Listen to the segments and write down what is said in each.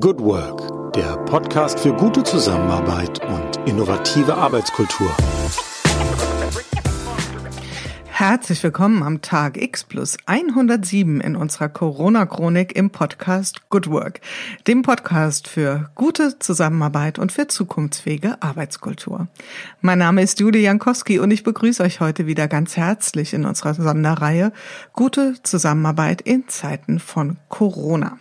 Good Work, der Podcast für gute Zusammenarbeit und innovative Arbeitskultur. Herzlich willkommen am Tag X plus 107 in unserer Corona-Chronik im Podcast Good Work, dem Podcast für gute Zusammenarbeit und für zukunftsfähige Arbeitskultur. Mein Name ist Julie Jankowski und ich begrüße euch heute wieder ganz herzlich in unserer Sonderreihe Gute Zusammenarbeit in Zeiten von Corona.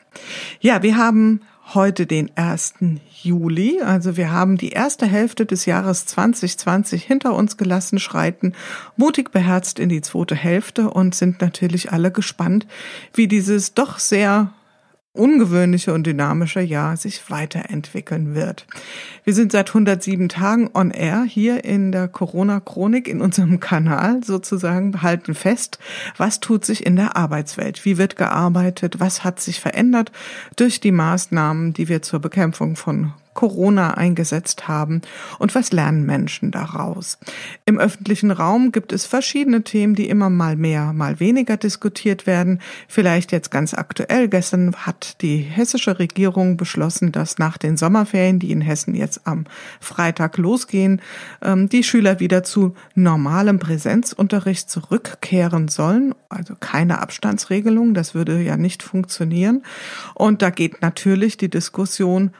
Ja, wir haben heute den 1. Juli. Also wir haben die erste Hälfte des Jahres 2020 hinter uns gelassen, schreiten mutig beherzt in die zweite Hälfte und sind natürlich alle gespannt, wie dieses doch sehr ungewöhnliche und dynamische Jahr sich weiterentwickeln wird. Wir sind seit 107 Tagen on air hier in der Corona-Chronik in unserem Kanal sozusagen, halten fest, was tut sich in der Arbeitswelt, wie wird gearbeitet, was hat sich verändert durch die Maßnahmen, die wir zur Bekämpfung von Corona eingesetzt haben und was lernen Menschen daraus. Im öffentlichen Raum gibt es verschiedene Themen, die immer mal mehr, mal weniger diskutiert werden. Vielleicht jetzt ganz aktuell. Gestern hat die hessische Regierung beschlossen, dass nach den Sommerferien, die in Hessen jetzt am Freitag losgehen, ähm, die Schüler wieder zu normalem Präsenzunterricht zurückkehren sollen. Also keine Abstandsregelung. Das würde ja nicht funktionieren. Und da geht natürlich die Diskussion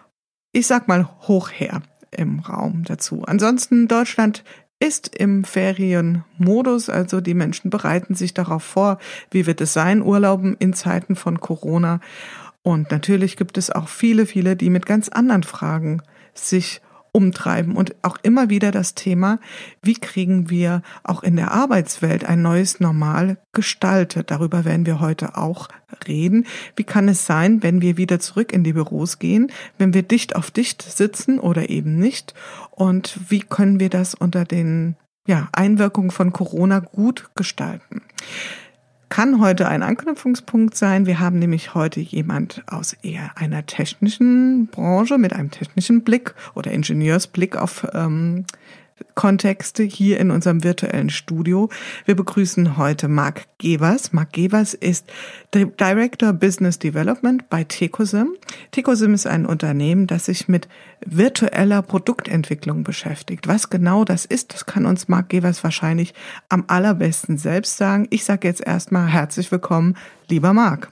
ich sag mal, hoch her im Raum dazu. Ansonsten Deutschland ist im Ferienmodus, also die Menschen bereiten sich darauf vor, wie wird es sein, Urlauben in Zeiten von Corona. Und natürlich gibt es auch viele, viele, die mit ganz anderen Fragen sich umtreiben und auch immer wieder das Thema, wie kriegen wir auch in der Arbeitswelt ein neues Normal gestaltet. Darüber werden wir heute auch reden. Wie kann es sein, wenn wir wieder zurück in die Büros gehen, wenn wir dicht auf dicht sitzen oder eben nicht? Und wie können wir das unter den ja, Einwirkungen von Corona gut gestalten? Kann heute ein Anknüpfungspunkt sein. Wir haben nämlich heute jemand aus eher einer technischen Branche mit einem technischen Blick oder Ingenieursblick auf ähm, Kontexte hier in unserem virtuellen Studio. Wir begrüßen heute Marc Gevers. Marc Gevers ist Director Business Development bei Tecosim. Tecosim ist ein Unternehmen, das sich mit virtueller Produktentwicklung beschäftigt. Was genau das ist, das kann uns Marc Gevers wahrscheinlich am allerbesten selbst sagen. Ich sage jetzt erstmal herzlich willkommen, lieber Marc.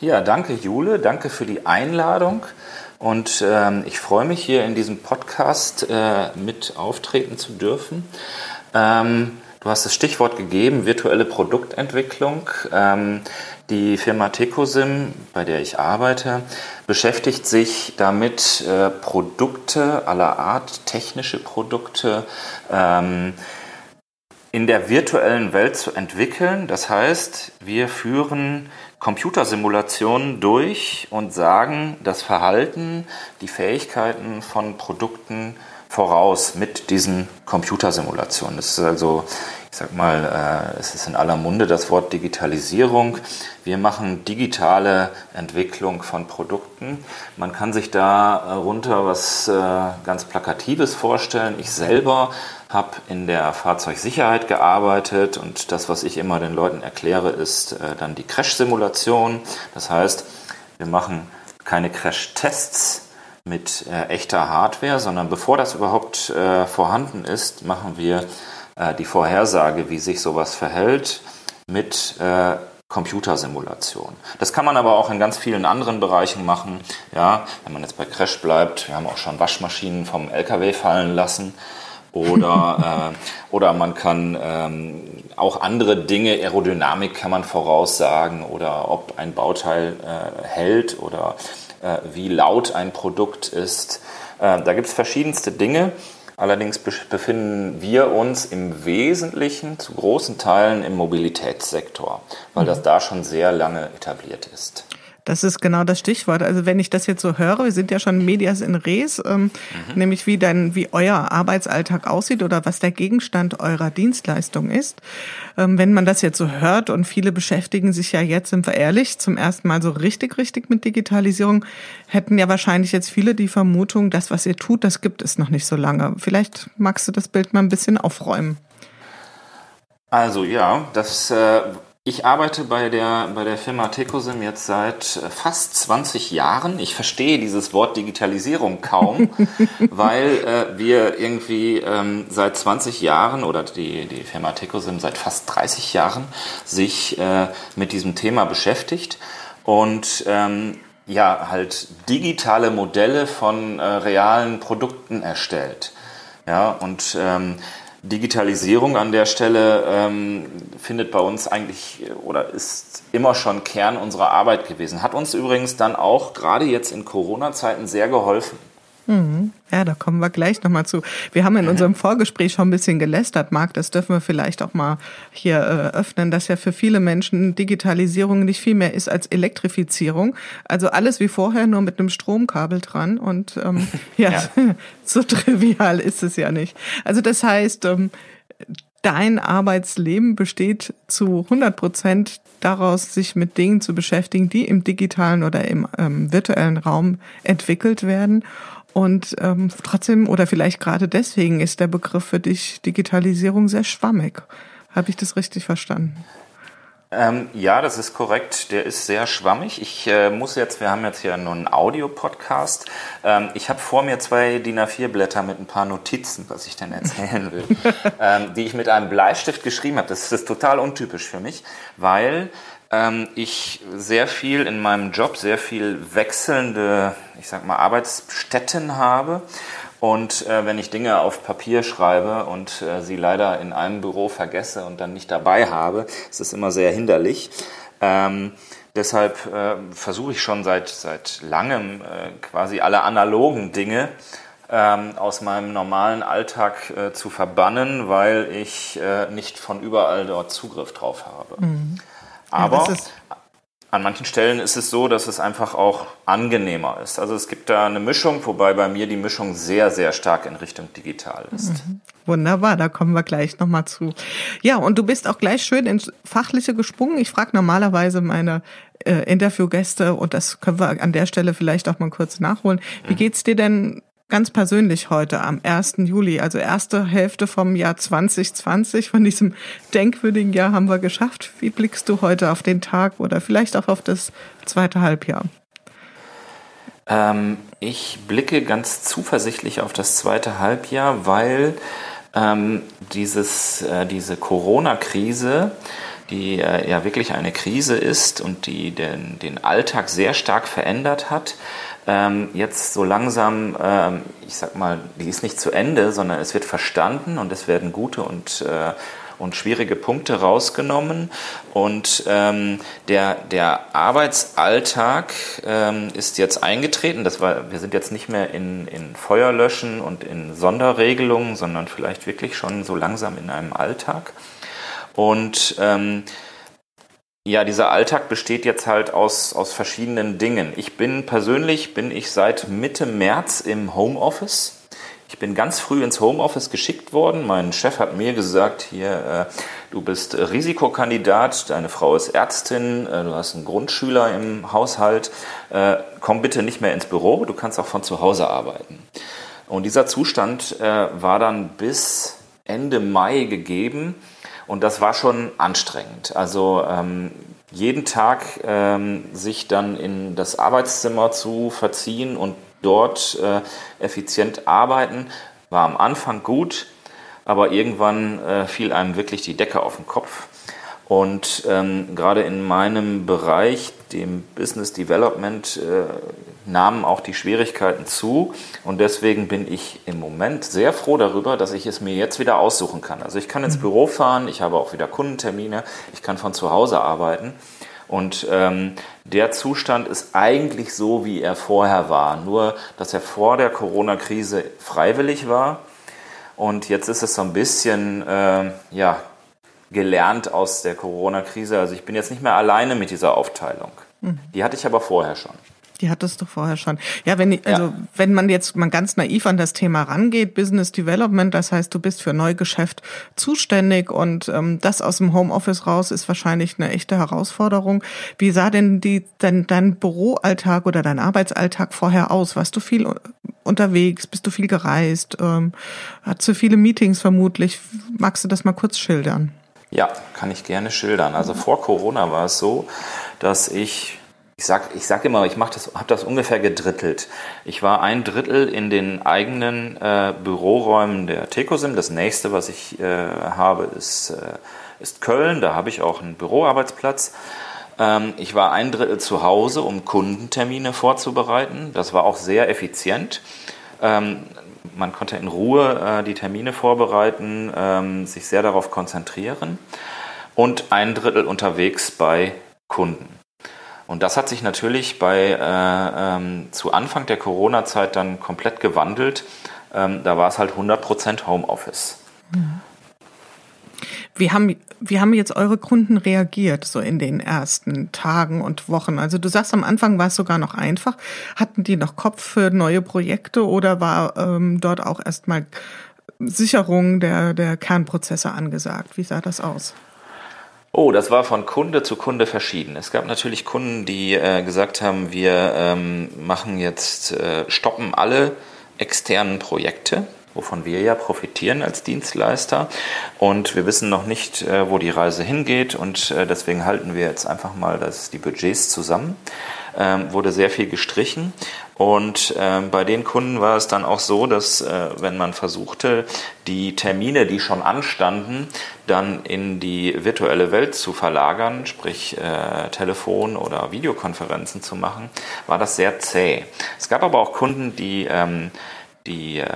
Ja, danke Jule, danke für die Einladung. Und ähm, ich freue mich hier in diesem Podcast äh, mit auftreten zu dürfen. Ähm, du hast das Stichwort gegeben, virtuelle Produktentwicklung. Ähm, die Firma Tecosim, bei der ich arbeite, beschäftigt sich damit, äh, Produkte aller Art, technische Produkte, ähm, in der virtuellen Welt zu entwickeln. Das heißt, wir führen Computersimulationen durch und sagen das Verhalten, die Fähigkeiten von Produkten voraus mit diesen Computersimulationen. Das ist also, ich sag mal, äh, es ist in aller Munde das Wort Digitalisierung. Wir machen digitale Entwicklung von Produkten. Man kann sich darunter was äh, ganz Plakatives vorstellen. Ich selber habe in der Fahrzeugsicherheit gearbeitet und das, was ich immer den Leuten erkläre, ist äh, dann die Crash-Simulation. Das heißt, wir machen keine Crash-Tests mit äh, echter Hardware, sondern bevor das überhaupt äh, vorhanden ist, machen wir äh, die Vorhersage, wie sich sowas verhält mit äh, Computersimulation. Das kann man aber auch in ganz vielen anderen Bereichen machen. Ja, wenn man jetzt bei Crash bleibt, wir haben auch schon Waschmaschinen vom LKW fallen lassen. Oder, äh, oder man kann ähm, auch andere Dinge, Aerodynamik kann man voraussagen oder ob ein Bauteil äh, hält oder äh, wie laut ein Produkt ist. Äh, da gibt es verschiedenste Dinge. Allerdings befinden wir uns im Wesentlichen zu großen Teilen im Mobilitätssektor, weil das da schon sehr lange etabliert ist. Das ist genau das Stichwort. Also wenn ich das jetzt so höre, wir sind ja schon Medias in Res, ähm, mhm. nämlich wie dein, wie euer Arbeitsalltag aussieht oder was der Gegenstand eurer Dienstleistung ist. Ähm, wenn man das jetzt so hört und viele beschäftigen sich ja jetzt, sind wir ehrlich, zum ersten Mal so richtig, richtig mit Digitalisierung, hätten ja wahrscheinlich jetzt viele die Vermutung, das, was ihr tut, das gibt es noch nicht so lange. Vielleicht magst du das Bild mal ein bisschen aufräumen. Also ja, das äh, Ich arbeite bei der, bei der Firma Tecosim jetzt seit äh, fast 20 Jahren. Ich verstehe dieses Wort Digitalisierung kaum, weil äh, wir irgendwie ähm, seit 20 Jahren oder die, die Firma Tecosim seit fast 30 Jahren sich äh, mit diesem Thema beschäftigt und ähm, ja, halt digitale Modelle von äh, realen Produkten erstellt. Ja, und ähm, Digitalisierung an der Stelle ähm, findet bei uns eigentlich oder ist immer schon Kern unserer Arbeit gewesen. Hat uns übrigens dann auch gerade jetzt in Corona-Zeiten sehr geholfen. Mhm. Ja, da kommen wir gleich nochmal zu. Wir haben in mhm. unserem Vorgespräch schon ein bisschen gelästert, Marc, das dürfen wir vielleicht auch mal hier äh, öffnen, dass ja für viele Menschen Digitalisierung nicht viel mehr ist als Elektrifizierung. Also alles wie vorher, nur mit einem Stromkabel dran. Und ähm, ja, ja. so trivial ist es ja nicht. Also das heißt, ähm, dein Arbeitsleben besteht zu 100 Prozent daraus, sich mit Dingen zu beschäftigen, die im digitalen oder im ähm, virtuellen Raum entwickelt werden. Und ähm, trotzdem oder vielleicht gerade deswegen ist der Begriff für dich Digitalisierung sehr schwammig. Habe ich das richtig verstanden? Ähm, ja, das ist korrekt. Der ist sehr schwammig. Ich äh, muss jetzt, wir haben jetzt hier nur einen Audio-Podcast. Ähm, ich habe vor mir zwei DIN A4-Blätter mit ein paar Notizen, was ich denn erzählen will, ähm, die ich mit einem Bleistift geschrieben habe. Das ist total untypisch für mich, weil ähm, ich sehr viel in meinem Job, sehr viel wechselnde, ich sag mal, Arbeitsstätten habe. Und äh, wenn ich Dinge auf Papier schreibe und äh, sie leider in einem Büro vergesse und dann nicht dabei habe, ist das immer sehr hinderlich. Ähm, deshalb äh, versuche ich schon seit, seit langem äh, quasi alle analogen Dinge ähm, aus meinem normalen Alltag äh, zu verbannen, weil ich äh, nicht von überall dort Zugriff drauf habe. Mhm. Aber ja, an manchen Stellen ist es so, dass es einfach auch angenehmer ist. Also es gibt da eine Mischung, wobei bei mir die Mischung sehr, sehr stark in Richtung digital ist. Mhm. Wunderbar, da kommen wir gleich nochmal zu. Ja, und du bist auch gleich schön ins Fachliche gesprungen. Ich frage normalerweise meine äh, Interviewgäste, und das können wir an der Stelle vielleicht auch mal kurz nachholen. Wie mhm. geht's dir denn ganz persönlich heute am 1. Juli, also erste Hälfte vom Jahr 2020, von diesem denkwürdigen Jahr haben wir geschafft. Wie blickst du heute auf den Tag oder vielleicht auch auf das zweite Halbjahr? Ähm, ich blicke ganz zuversichtlich auf das zweite Halbjahr, weil ähm, dieses, äh, diese Corona-Krise, die äh, ja wirklich eine Krise ist und die den, den Alltag sehr stark verändert hat, ähm, jetzt so langsam, ähm, ich sag mal, die ist nicht zu Ende, sondern es wird verstanden und es werden gute und äh, und schwierige Punkte rausgenommen. Und ähm, der, der Arbeitsalltag ähm, ist jetzt eingetreten. Das war, wir sind jetzt nicht mehr in, in Feuerlöschen und in Sonderregelungen, sondern vielleicht wirklich schon so langsam in einem Alltag. Und ähm, ja, dieser Alltag besteht jetzt halt aus, aus verschiedenen Dingen. Ich bin persönlich, bin ich seit Mitte März im Homeoffice. Ich bin ganz früh ins Homeoffice geschickt worden. Mein Chef hat mir gesagt, hier, äh, du bist Risikokandidat, deine Frau ist Ärztin, äh, du hast einen Grundschüler im Haushalt, äh, komm bitte nicht mehr ins Büro, du kannst auch von zu Hause arbeiten. Und dieser Zustand äh, war dann bis Ende Mai gegeben. Und das war schon anstrengend. Also ähm, jeden Tag ähm, sich dann in das Arbeitszimmer zu verziehen und dort äh, effizient arbeiten, war am Anfang gut, aber irgendwann äh, fiel einem wirklich die Decke auf den Kopf. Und ähm, gerade in meinem Bereich, dem Business Development, äh, nahmen auch die Schwierigkeiten zu. Und deswegen bin ich im Moment sehr froh darüber, dass ich es mir jetzt wieder aussuchen kann. Also ich kann ins mhm. Büro fahren, ich habe auch wieder Kundentermine, ich kann von zu Hause arbeiten. Und ähm, der Zustand ist eigentlich so, wie er vorher war. Nur, dass er vor der Corona-Krise freiwillig war. Und jetzt ist es so ein bisschen, äh, ja, gelernt aus der Corona-Krise. Also ich bin jetzt nicht mehr alleine mit dieser Aufteilung. Mhm. Die hatte ich aber vorher schon. Die hattest du vorher schon. Ja, wenn, also, ja. wenn man jetzt mal ganz naiv an das Thema rangeht, Business Development, das heißt, du bist für Neugeschäft zuständig und ähm, das aus dem Homeoffice raus ist wahrscheinlich eine echte Herausforderung. Wie sah denn die, dein, dein Büroalltag oder dein Arbeitsalltag vorher aus? Warst du viel unterwegs? Bist du viel gereist? Ähm, hattest du viele Meetings vermutlich? Magst du das mal kurz schildern? Ja, kann ich gerne schildern. Also vor Corona war es so, dass ich ich sag, ich sag immer, ich das, habe das ungefähr gedrittelt. Ich war ein Drittel in den eigenen äh, Büroräumen der Tecosim. Das nächste, was ich äh, habe, ist, äh, ist Köln. Da habe ich auch einen Büroarbeitsplatz. Ähm, ich war ein Drittel zu Hause, um Kundentermine vorzubereiten. Das war auch sehr effizient. Ähm, man konnte in Ruhe äh, die Termine vorbereiten, ähm, sich sehr darauf konzentrieren. Und ein Drittel unterwegs bei Kunden. Und das hat sich natürlich bei, äh, ähm, zu Anfang der Corona-Zeit dann komplett gewandelt. Ähm, da war es halt 100% Homeoffice. Wie haben, wie haben jetzt eure Kunden reagiert, so in den ersten Tagen und Wochen? Also du sagst, am Anfang war es sogar noch einfach. Hatten die noch Kopf für neue Projekte oder war ähm, dort auch erstmal Sicherung der, der Kernprozesse angesagt? Wie sah das aus? Oh, das war von Kunde zu Kunde verschieden. Es gab natürlich Kunden, die äh, gesagt haben, wir ähm, machen jetzt, äh, stoppen alle externen Projekte, wovon wir ja profitieren als Dienstleister. Und wir wissen noch nicht, äh, wo die Reise hingeht und äh, deswegen halten wir jetzt einfach mal das, die Budgets zusammen ähm, wurde sehr viel gestrichen. Und ähm, bei den Kunden war es dann auch so, dass äh, wenn man versuchte, die Termine, die schon anstanden, dann in die virtuelle Welt zu verlagern, sprich äh, Telefon- oder Videokonferenzen zu machen, war das sehr zäh. Es gab aber auch Kunden, die, ähm, die äh,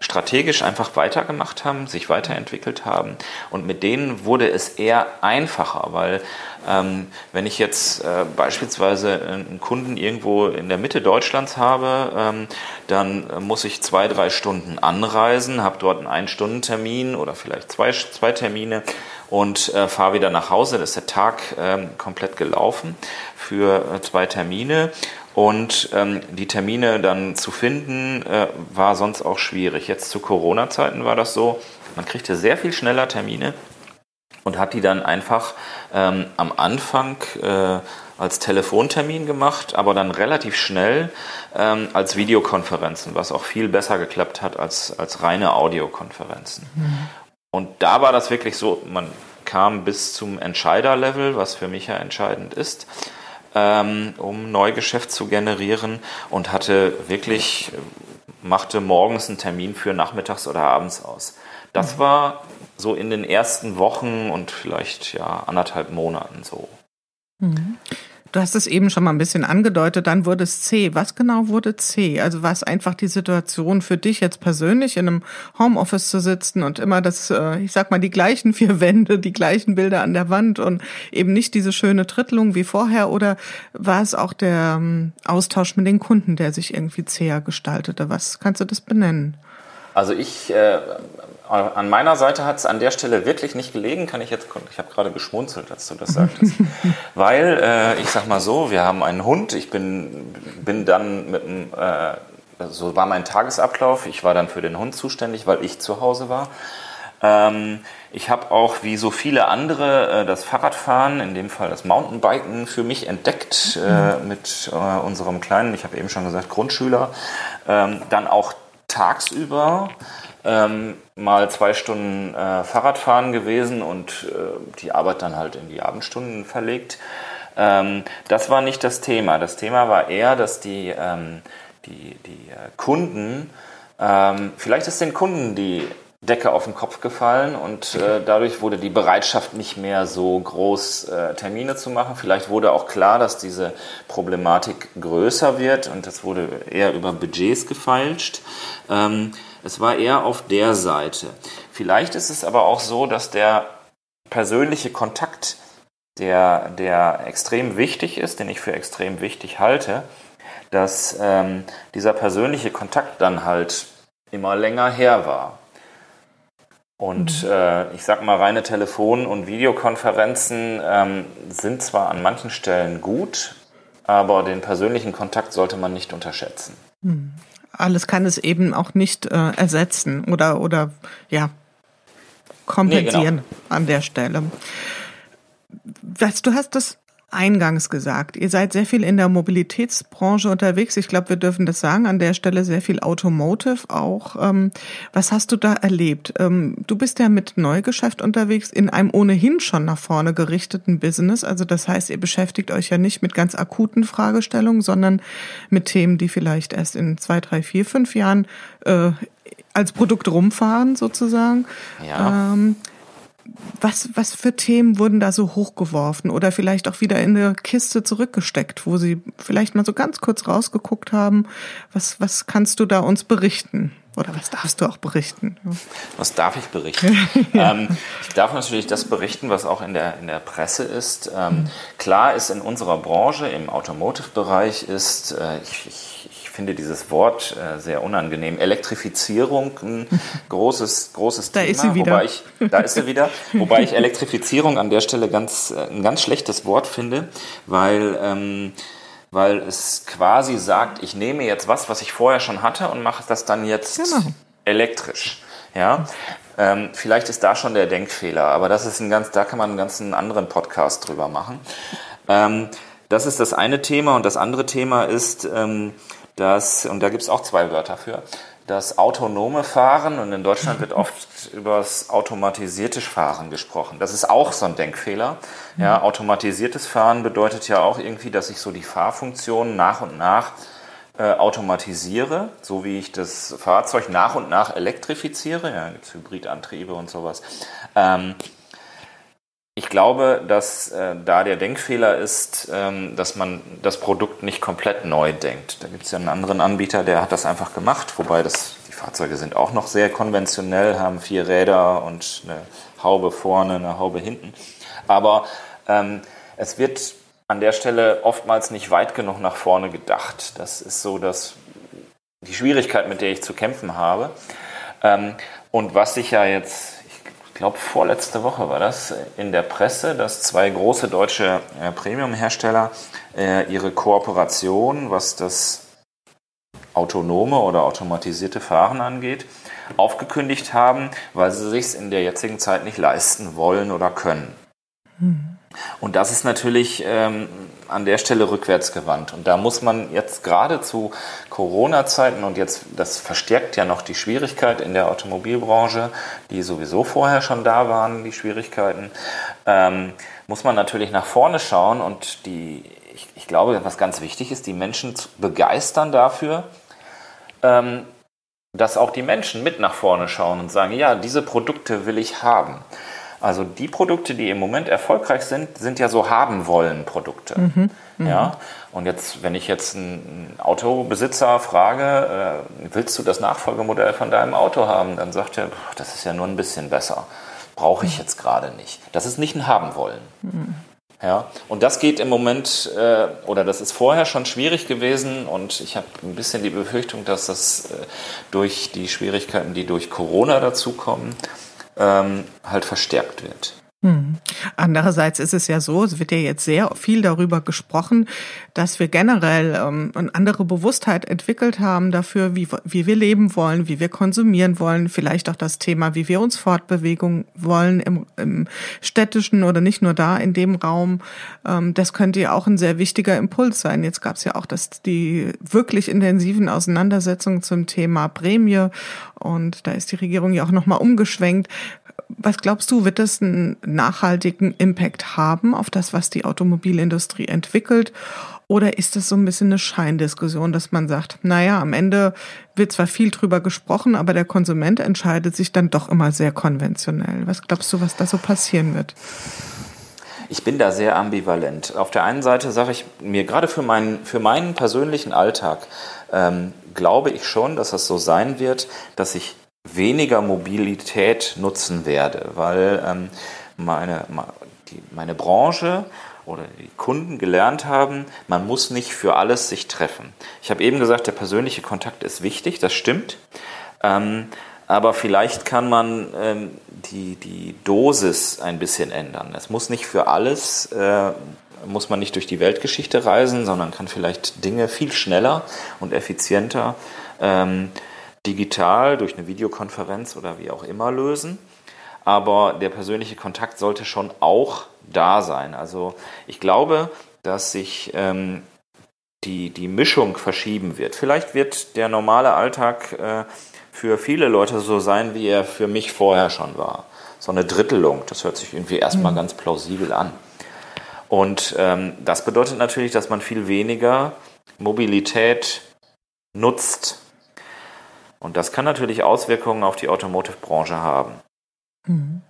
strategisch einfach weitergemacht haben, sich weiterentwickelt haben. Und mit denen wurde es eher einfacher, weil ähm, wenn ich jetzt äh, beispielsweise einen Kunden irgendwo in der Mitte Deutschlands habe, ähm, dann muss ich zwei, drei Stunden anreisen, habe dort einen Ein-Stunden-Termin oder vielleicht zwei, zwei Termine und äh, fahre wieder nach Hause. Das ist der Tag ähm, komplett gelaufen für äh, zwei Termine. Und ähm, die Termine dann zu finden, äh, war sonst auch schwierig. Jetzt zu Corona-Zeiten war das so, man kriegte sehr viel schneller Termine und hat die dann einfach ähm, am Anfang äh, als Telefontermin gemacht, aber dann relativ schnell ähm, als Videokonferenzen, was auch viel besser geklappt hat als, als reine Audiokonferenzen. Mhm. Und da war das wirklich so, man kam bis zum Entscheiderlevel, was für mich ja entscheidend ist ähm, um Neugeschäft zu generieren und hatte wirklich, machte morgens einen Termin für nachmittags oder abends aus. Das mhm. war so in den ersten Wochen und vielleicht ja anderthalb Monaten so. Mhm. Du hast es eben schon mal ein bisschen angedeutet, dann wurde es C. Was genau wurde C? Also war es einfach die Situation für dich jetzt persönlich in einem Homeoffice zu sitzen und immer das, äh, ich sag mal, die gleichen vier Wände, die gleichen Bilder an der Wand und eben nicht diese schöne Drittelung wie vorher? Oder war es auch der ähm, Austausch mit den Kunden, der sich irgendwie zäher gestaltete? Was kannst du das benennen? Also ich äh, an meiner Seite hat es an der Stelle wirklich nicht gelegen, kann ich jetzt, ich habe gerade geschmunzelt, als du das sagtest. Weil, äh, ich sag mal so, wir haben einen Hund, ich bin, bin dann mit einem, äh, so war mein Tagesablauf, ich war dann für den Hund zuständig, weil ich zu Hause war. Ähm, ich habe auch wie so viele andere äh, das Fahrradfahren, in dem Fall das Mountainbiken für mich entdeckt äh, mhm. mit äh, unserem kleinen, ich habe eben schon gesagt, Grundschüler. Ähm, dann auch tagsüber ähm, mal zwei Stunden äh, Fahrradfahren gewesen und äh, die Arbeit dann halt in die Abendstunden verlegt. Ähm, das war nicht das Thema. Das Thema war eher, dass die, ähm, die, die äh, Kunden, ähm, vielleicht ist den Kunden die Decke auf den Kopf gefallen und äh, dadurch wurde die Bereitschaft nicht mehr so groß, äh, Termine zu machen. Vielleicht wurde auch klar, dass diese Problematik größer wird und es wurde eher über Budgets gefeilscht. Ähm, es war eher auf der Seite. Vielleicht ist es aber auch so, dass der persönliche Kontakt, der, der extrem wichtig ist, den ich für extrem wichtig halte, dass ähm, dieser persönliche Kontakt dann halt immer länger her war. Und mhm. äh, ich sag mal, reine Telefon- und Videokonferenzen ähm, sind zwar an manchen Stellen gut, aber den persönlichen Kontakt sollte man nicht unterschätzen. Alles kann es eben auch nicht äh, ersetzen oder, oder ja, kompensieren nee, genau. an der Stelle. Was, du hast das eingangs gesagt. Ihr seid sehr viel in der Mobilitätsbranche unterwegs. Ich glaube, wir dürfen das sagen. An der Stelle sehr viel Automotive auch. Ähm, was hast du da erlebt? Ähm, du bist ja mit Neugeschäft unterwegs in einem ohnehin schon nach vorne gerichteten Business. Also das heißt, ihr beschäftigt euch ja nicht mit ganz akuten Fragestellungen, sondern mit Themen, die vielleicht erst in zwei, drei, vier, fünf Jahren äh, als Produkt rumfahren sozusagen. Ja. Ähm, was, was für Themen wurden da so hochgeworfen oder vielleicht auch wieder in eine Kiste zurückgesteckt, wo Sie vielleicht mal so ganz kurz rausgeguckt haben? Was, was kannst du da uns berichten? Oder was darfst du auch berichten? Was darf ich berichten? ja. ähm, ich darf natürlich das berichten, was auch in der, in der Presse ist. Ähm. Klar ist in unserer Branche, im Automotive-Bereich, ist, äh, ich, ich finde dieses Wort äh, sehr unangenehm. Elektrifizierung, ein großes, großes da Thema. Ist sie wieder. Wobei ich, da ist sie wieder. wobei ich Elektrifizierung an der Stelle ganz, äh, ein ganz schlechtes Wort finde, weil, ähm, weil es quasi sagt, ich nehme jetzt was, was ich vorher schon hatte und mache das dann jetzt genau. elektrisch. Ja, ähm, vielleicht ist da schon der Denkfehler, aber das ist ein ganz, da kann man einen ganzen anderen Podcast drüber machen. Ähm, das ist das eine Thema und das andere Thema ist, ähm, dass, und da gibt es auch zwei Wörter für, das autonome Fahren und in Deutschland wird oft über das automatisierte Fahren gesprochen. Das ist auch so ein Denkfehler. Ja, automatisiertes Fahren bedeutet ja auch irgendwie, dass ich so die Fahrfunktionen nach und nach äh, automatisiere, so wie ich das Fahrzeug nach und nach elektrifiziere. Ja, gibt Hybridantriebe und sowas. Ähm, ich glaube, dass äh, da der Denkfehler ist, ähm, dass man das Produkt nicht komplett neu denkt. Da gibt es ja einen anderen Anbieter, der hat das einfach gemacht, wobei das, die Fahrzeuge sind auch noch sehr konventionell, haben vier Räder und eine Haube vorne, eine Haube hinten. Aber ähm, es wird an der Stelle oftmals nicht weit genug nach vorne gedacht. Das ist so dass die Schwierigkeit, mit der ich zu kämpfen habe. Ähm, und was sich ja jetzt glaube vorletzte Woche war das in der Presse, dass zwei große deutsche äh, Premium-Hersteller äh, ihre Kooperation, was das autonome oder automatisierte Fahren angeht, aufgekündigt haben, weil sie sich in der jetzigen Zeit nicht leisten wollen oder können. Hm. Und das ist natürlich ähm, an der Stelle rückwärts gewandt. Und da muss man jetzt gerade zu Corona-Zeiten und jetzt, das verstärkt ja noch die Schwierigkeit in der Automobilbranche, die sowieso vorher schon da waren, die Schwierigkeiten, ähm, muss man natürlich nach vorne schauen und die, ich, ich glaube, was ganz wichtig ist, die Menschen zu begeistern dafür, ähm, dass auch die Menschen mit nach vorne schauen und sagen, ja, diese Produkte will ich haben. Also die Produkte, die im Moment erfolgreich sind, sind ja so haben wollen Produkte. Mhm, mh. Ja. Und jetzt, wenn ich jetzt einen Autobesitzer frage, äh, willst du das Nachfolgemodell von deinem Auto haben, dann sagt er, das ist ja nur ein bisschen besser. Brauche ich jetzt gerade nicht. Das ist nicht ein haben wollen. Mhm. Ja, und das geht im Moment, äh, oder das ist vorher schon schwierig gewesen und ich habe ein bisschen die Befürchtung, dass das äh, durch die Schwierigkeiten, die durch Corona dazukommen, ähm, halt verstärkt wird. Hm. Andererseits ist es ja so, es wird ja jetzt sehr viel darüber gesprochen, dass wir generell ähm, eine andere Bewusstheit entwickelt haben dafür, wie, wie wir leben wollen, wie wir konsumieren wollen, vielleicht auch das Thema, wie wir uns fortbewegen wollen im, im städtischen oder nicht nur da in dem Raum. Ähm, das könnte ja auch ein sehr wichtiger Impuls sein. Jetzt gab es ja auch das, die wirklich intensiven Auseinandersetzungen zum Thema Prämie und da ist die Regierung ja auch nochmal umgeschwenkt was glaubst du, wird das einen nachhaltigen Impact haben auf das, was die Automobilindustrie entwickelt? Oder ist das so ein bisschen eine Scheindiskussion, dass man sagt, naja, am Ende wird zwar viel drüber gesprochen, aber der Konsument entscheidet sich dann doch immer sehr konventionell. Was glaubst du, was da so passieren wird? Ich bin da sehr ambivalent. Auf der einen Seite sage ich mir, gerade für meinen, für meinen persönlichen Alltag, ähm, glaube ich schon, dass es so sein wird, dass ich weniger Mobilität nutzen werde, weil ähm, meine, die, meine Branche oder die Kunden gelernt haben, man muss nicht für alles sich treffen. Ich habe eben gesagt, der persönliche Kontakt ist wichtig, das stimmt. Ähm, aber vielleicht kann man ähm, die, die Dosis ein bisschen ändern. Es muss nicht für alles, äh, muss man nicht durch die Weltgeschichte reisen, sondern kann vielleicht Dinge viel schneller und effizienter ähm, digital durch eine Videokonferenz oder wie auch immer lösen. aber der persönliche Kontakt sollte schon auch da sein. Also ich glaube, dass sich ähm, die, die Mischung verschieben wird. Vielleicht wird der normale Alltag äh, für viele Leute so sein, wie er für mich vorher schon war. So eine Drittelung, das hört sich irgendwie erstmal mhm. ganz plausibel an. Und ähm, das bedeutet natürlich, dass man viel weniger Mobilität nutzt. Und das kann natürlich Auswirkungen auf die Automotive-Branche haben. Mhm.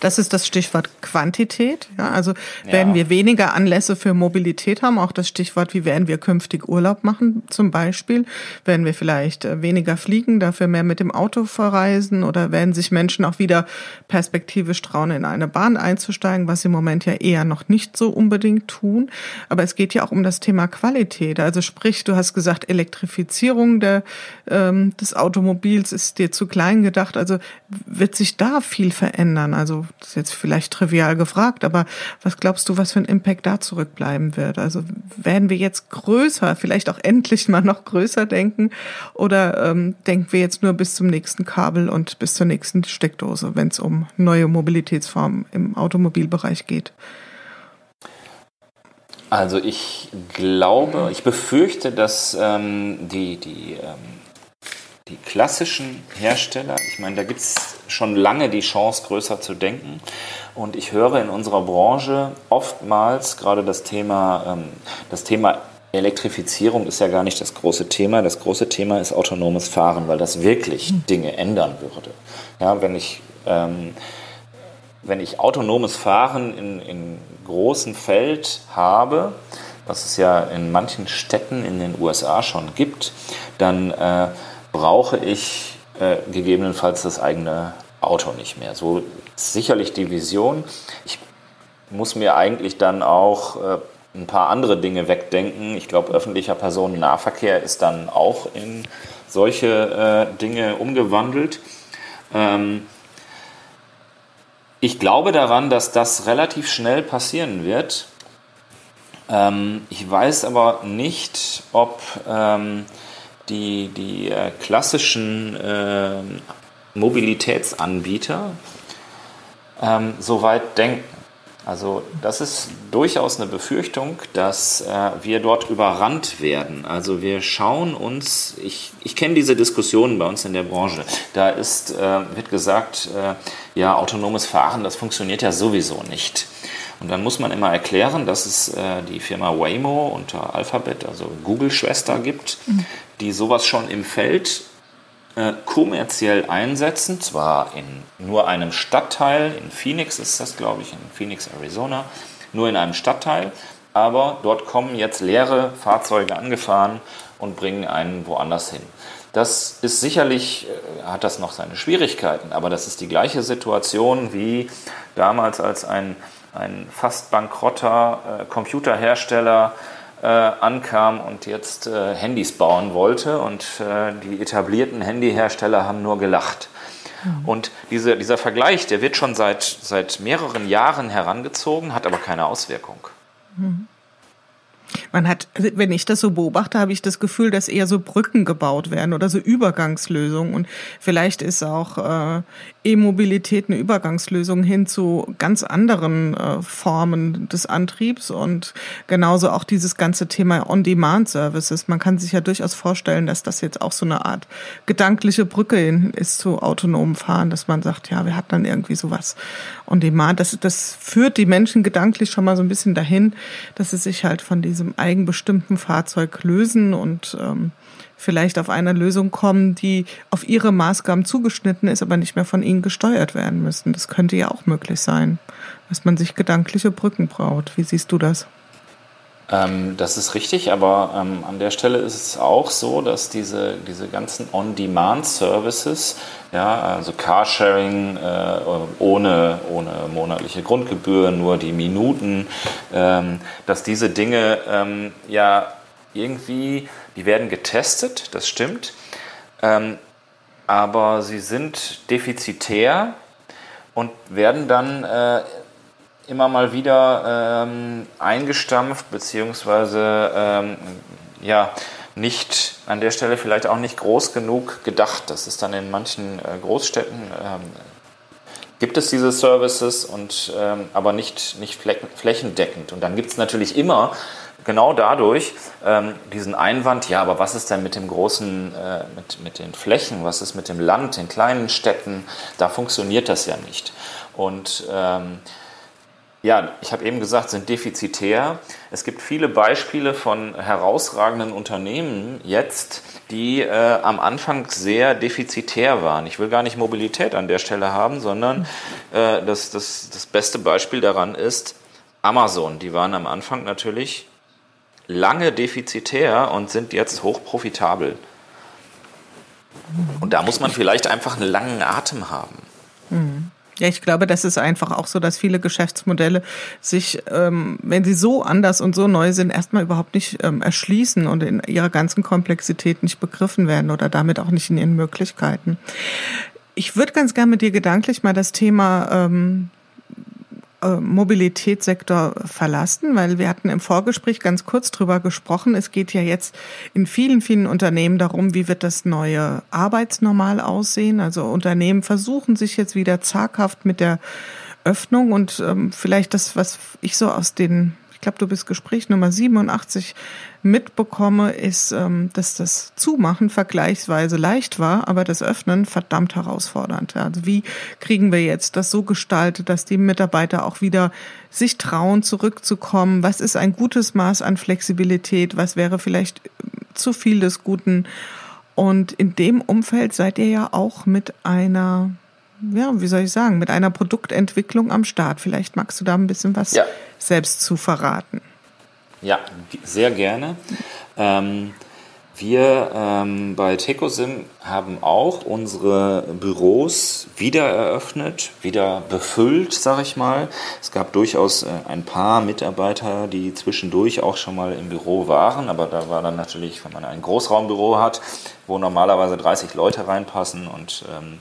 Das ist das Stichwort Quantität. Ja, also werden ja. wir weniger Anlässe für Mobilität haben, auch das Stichwort, wie werden wir künftig Urlaub machen zum Beispiel. Werden wir vielleicht äh, weniger fliegen, dafür mehr mit dem Auto verreisen oder werden sich Menschen auch wieder perspektivisch trauen, in eine Bahn einzusteigen, was sie im Moment ja eher noch nicht so unbedingt tun. Aber es geht ja auch um das Thema Qualität. Also sprich, du hast gesagt, Elektrifizierung der, ähm, des Automobils ist dir zu klein gedacht. Also wird sich da viel verändern. Also also das ist jetzt vielleicht trivial gefragt, aber was glaubst du, was für ein Impact da zurückbleiben wird? Also werden wir jetzt größer, vielleicht auch endlich mal noch größer denken oder ähm, denken wir jetzt nur bis zum nächsten Kabel und bis zur nächsten Steckdose, wenn es um neue Mobilitätsformen im Automobilbereich geht? Also ich glaube, ich befürchte, dass ähm, die, die ähm die klassischen Hersteller, ich meine, da gibt es schon lange die Chance, größer zu denken. Und ich höre in unserer Branche oftmals gerade das Thema, ähm, das Thema Elektrifizierung ist ja gar nicht das große Thema. Das große Thema ist autonomes Fahren, weil das wirklich hm. Dinge ändern würde. Ja, wenn ich, ähm, wenn ich autonomes Fahren in, in großem Feld habe, was es ja in manchen Städten in den USA schon gibt, dann äh, brauche ich äh, gegebenenfalls das eigene Auto nicht mehr. So ist sicherlich die Vision. Ich muss mir eigentlich dann auch äh, ein paar andere Dinge wegdenken. Ich glaube, öffentlicher Personennahverkehr ist dann auch in solche äh, Dinge umgewandelt. Ähm, ich glaube daran, dass das relativ schnell passieren wird. Ähm, ich weiß aber nicht, ob ähm, die, die äh, klassischen äh, Mobilitätsanbieter ähm, so weit denken. Also das ist durchaus eine Befürchtung, dass äh, wir dort überrannt werden. Also wir schauen uns, ich, ich kenne diese Diskussionen bei uns in der Branche, da ist, äh, wird gesagt, äh, ja, autonomes Fahren, das funktioniert ja sowieso nicht. Und dann muss man immer erklären, dass es äh, die Firma Waymo unter Alphabet, also Google-Schwester gibt, mhm. Die sowas schon im Feld äh, kommerziell einsetzen, zwar in nur einem Stadtteil, in Phoenix ist das, glaube ich, in Phoenix, Arizona, nur in einem Stadtteil, aber dort kommen jetzt leere Fahrzeuge angefahren und bringen einen woanders hin. Das ist sicherlich, äh, hat das noch seine Schwierigkeiten, aber das ist die gleiche Situation wie damals, als ein ein fast bankrotter äh, Computerhersteller äh, ankam und jetzt äh, Handys bauen wollte und äh, die etablierten Handyhersteller haben nur gelacht. Mhm. Und diese, dieser Vergleich, der wird schon seit, seit mehreren Jahren herangezogen, hat aber keine Auswirkung. Mhm. Man hat, also wenn ich das so beobachte, habe ich das Gefühl, dass eher so Brücken gebaut werden oder so Übergangslösungen. Und vielleicht ist auch äh, E-Mobilität eine Übergangslösung hin zu ganz anderen äh, Formen des Antriebs und genauso auch dieses ganze Thema On-Demand-Services. Man kann sich ja durchaus vorstellen, dass das jetzt auch so eine Art gedankliche Brücke hin ist zu autonomem Fahren, dass man sagt, ja, wir hatten dann irgendwie sowas On-Demand. Das, das führt die Menschen gedanklich schon mal so ein bisschen dahin, dass sie sich halt von diesem eigenbestimmten Fahrzeug lösen und ähm, vielleicht auf eine Lösung kommen, die auf ihre Maßgaben zugeschnitten ist, aber nicht mehr von ihnen gesteuert werden müssen. Das könnte ja auch möglich sein, dass man sich gedankliche Brücken braut. Wie siehst du das? Ähm, das ist richtig, aber ähm, an der Stelle ist es auch so, dass diese, diese ganzen On-Demand-Services, ja, also Carsharing äh, ohne, ohne monatliche Grundgebühr, nur die Minuten, ähm, dass diese Dinge ähm, ja irgendwie, die werden getestet, das stimmt, ähm, aber sie sind defizitär und werden dann äh, immer mal wieder ähm, eingestampft, beziehungsweise ähm, ja, nicht an der Stelle vielleicht auch nicht groß genug gedacht. Das ist dann in manchen äh, Großstädten ähm, gibt es diese Services und ähm, aber nicht, nicht flächendeckend. Und dann gibt es natürlich immer genau dadurch ähm, diesen Einwand, ja, aber was ist denn mit dem großen, äh, mit, mit den Flächen, was ist mit dem Land, den kleinen Städten, da funktioniert das ja nicht. Und ähm, ja, ich habe eben gesagt, sind defizitär. Es gibt viele Beispiele von herausragenden Unternehmen jetzt, die äh, am Anfang sehr defizitär waren. Ich will gar nicht Mobilität an der Stelle haben, sondern äh, das, das, das beste Beispiel daran ist Amazon. Die waren am Anfang natürlich lange defizitär und sind jetzt hochprofitabel. Und da muss man vielleicht einfach einen langen Atem haben. Mhm. Ja, ich glaube, das ist einfach auch so, dass viele Geschäftsmodelle sich, ähm, wenn sie so anders und so neu sind, erstmal überhaupt nicht ähm, erschließen und in ihrer ganzen Komplexität nicht begriffen werden oder damit auch nicht in ihren Möglichkeiten. Ich würde ganz gerne mit dir gedanklich mal das Thema ähm, äh, Mobilitätssektor verlassen, weil wir hatten im Vorgespräch ganz kurz drüber gesprochen. Es geht ja jetzt in vielen, vielen Unternehmen darum, wie wird das neue Arbeitsnormal aussehen. Also Unternehmen versuchen sich jetzt wieder zaghaft mit der Öffnung und ähm, vielleicht das, was ich so aus den ich glaube, du bist Gespräch Nummer 87 mitbekomme, ist, ähm, dass das Zumachen vergleichsweise leicht war, aber das Öffnen verdammt herausfordernd. Also wie kriegen wir jetzt das so gestaltet, dass die Mitarbeiter auch wieder sich trauen, zurückzukommen? Was ist ein gutes Maß an Flexibilität? Was wäre vielleicht zu viel des Guten? Und in dem Umfeld seid ihr ja auch mit einer ja, wie soll ich sagen, mit einer Produktentwicklung am Start. Vielleicht magst du da ein bisschen was ja. selbst zu verraten. Ja, sehr gerne. Ähm, wir ähm, bei Tecosim haben auch unsere Büros wieder eröffnet, wieder befüllt, sag ich mal. Es gab durchaus äh, ein paar Mitarbeiter, die zwischendurch auch schon mal im Büro waren, aber da war dann natürlich, wenn man ein Großraumbüro hat, wo normalerweise 30 Leute reinpassen und ähm,